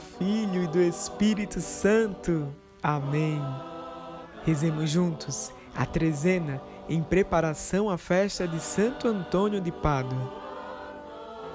Filho e do Espírito Santo. Amém. Rezemos juntos a trezena em preparação à festa de Santo Antônio de Pádua.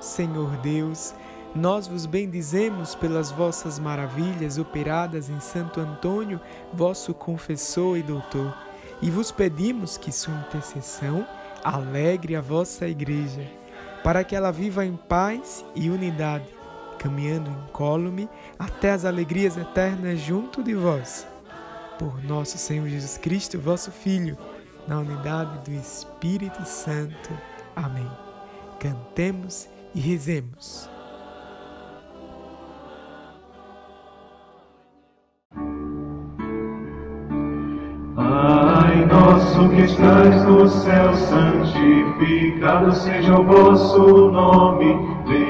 Senhor Deus, nós vos bendizemos pelas vossas maravilhas operadas em Santo Antônio, vosso confessor e doutor, e vos pedimos que sua intercessão alegre a vossa Igreja, para que ela viva em paz e unidade caminhando incólume até as alegrias eternas junto de vós. Por nosso Senhor Jesus Cristo, vosso Filho, na unidade do Espírito Santo. Amém. Cantemos e rezemos. Nosso que estás no céu, santificado seja o vosso nome.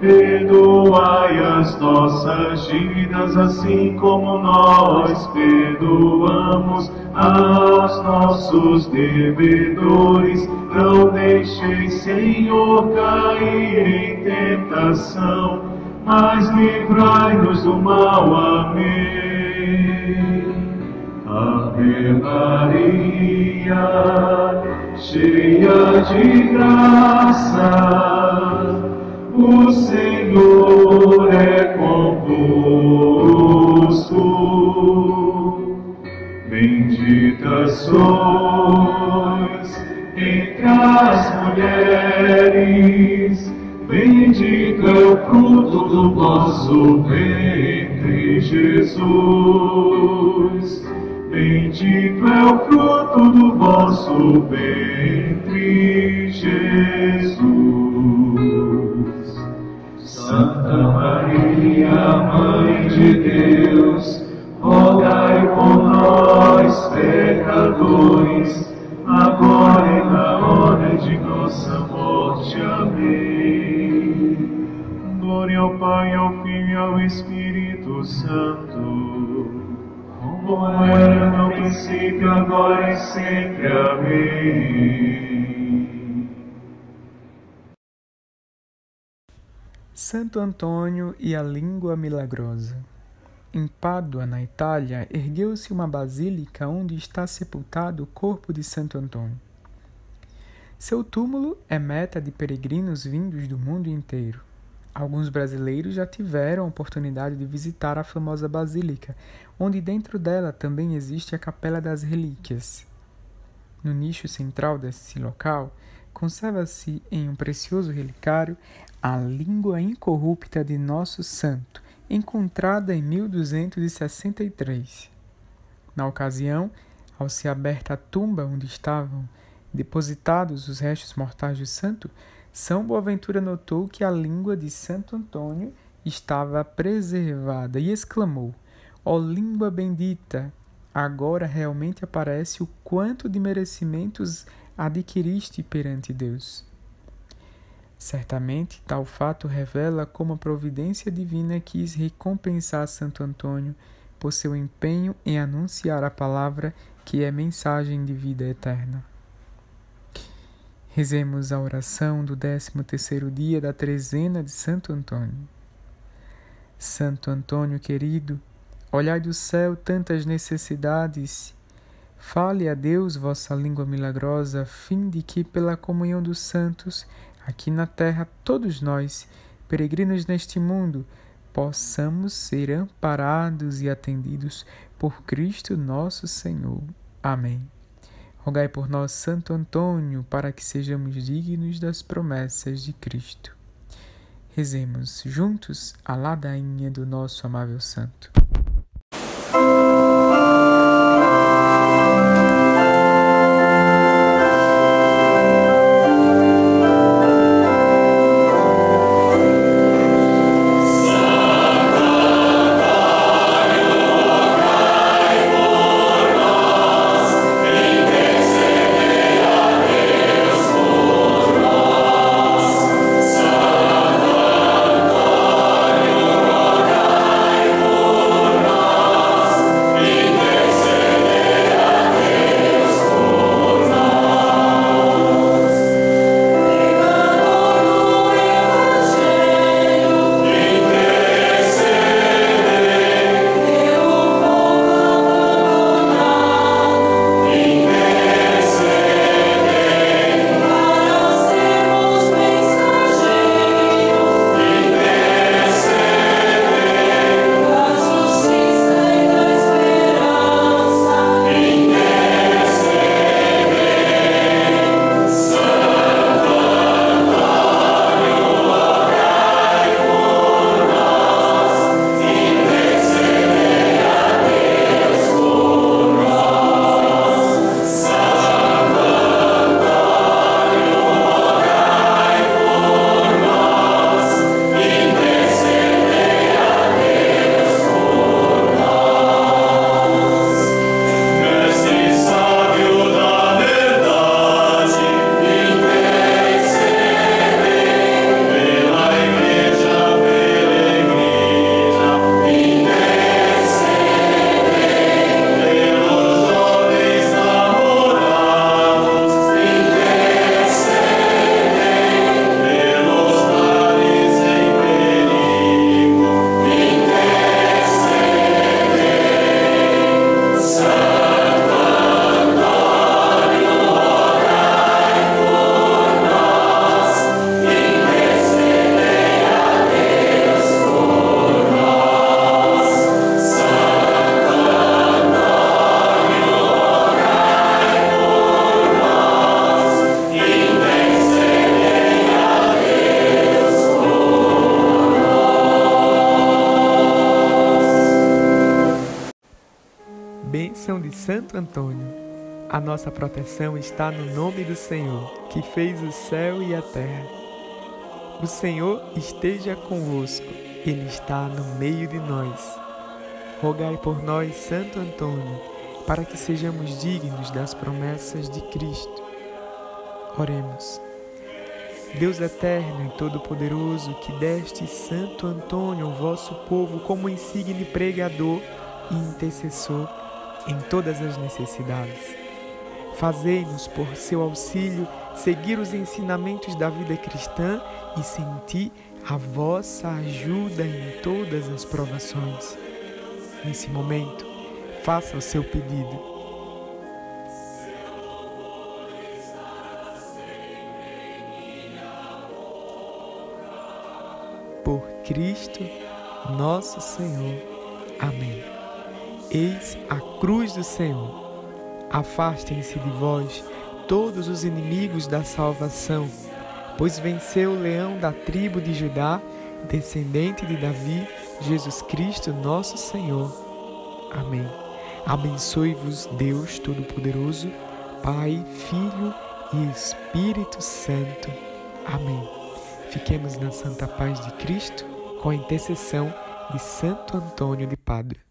perdoai as nossas dívidas, assim como nós perdoamos aos nossos devedores. Não deixeis, Senhor, cair em tentação, mas livrai-nos do mal. Amém. Ave Maria, cheia de graça, o Senhor é convosco. Bendita sois entre as mulheres, bendito é o fruto do vosso ventre, Jesus. Bendito é o fruto do vosso ventre, Jesus. Santa Maria, Mãe de Deus, sempre. Amém. Santo Antônio e a língua milagrosa. Em Pádua, na Itália, ergueu-se uma basílica onde está sepultado o corpo de Santo Antônio. Seu túmulo é meta de peregrinos vindos do mundo inteiro. Alguns brasileiros já tiveram a oportunidade de visitar a famosa basílica, onde dentro dela também existe a Capela das Relíquias. No nicho central desse local, conserva-se em um precioso relicário a língua incorrupta de nosso santo, encontrada em 1263. Na ocasião, ao ser aberta a tumba onde estavam depositados os restos mortais do santo, São Boaventura notou que a língua de Santo Antônio estava preservada e exclamou: Ó oh, língua bendita! Agora realmente aparece o quanto de merecimentos adquiriste perante Deus. Certamente, tal fato revela como a providência divina quis recompensar Santo Antônio por seu empenho em anunciar a palavra que é mensagem de vida eterna. Rezemos a oração do 13º dia da trezena de Santo Antônio. Santo Antônio querido, olhai do céu tantas necessidades, fale a Deus vossa língua milagrosa, a fim de que pela comunhão dos santos aqui na terra, todos nós, peregrinos neste mundo, possamos ser amparados e atendidos por Cristo nosso Senhor. Amém. Rogai por nós, Santo Antônio, para que sejamos dignos das promessas de Cristo. Rezemos juntos a ladainha do nosso amável Santo. Bênção de Santo Antônio. A nossa proteção está no nome do Senhor, que fez o céu e a terra. O Senhor esteja convosco, Ele está no meio de nós. Rogai por nós, Santo Antônio, para que sejamos dignos das promessas de Cristo. Oremos. Deus eterno e todo-poderoso, que deste Santo Antônio vosso povo como insigne pregador e intercessor em todas as necessidades. Fazei-nos, por seu auxílio, seguir os ensinamentos da vida cristã e sentir a vossa ajuda em todas as provações. Nesse momento, faça o seu pedido por Cristo nosso Senhor. Amém. Eis a cruz do Senhor. Afastem-se de vós todos os inimigos da salvação, pois venceu o leão da tribo de Judá, descendente de Davi, Jesus Cristo, nosso Senhor. Amém. Abençoe-vos, Deus Todo-Poderoso, Pai, Filho e Espírito Santo. Amém. Fiquemos na santa paz de Cristo com a intercessão de Santo Antônio de Padre.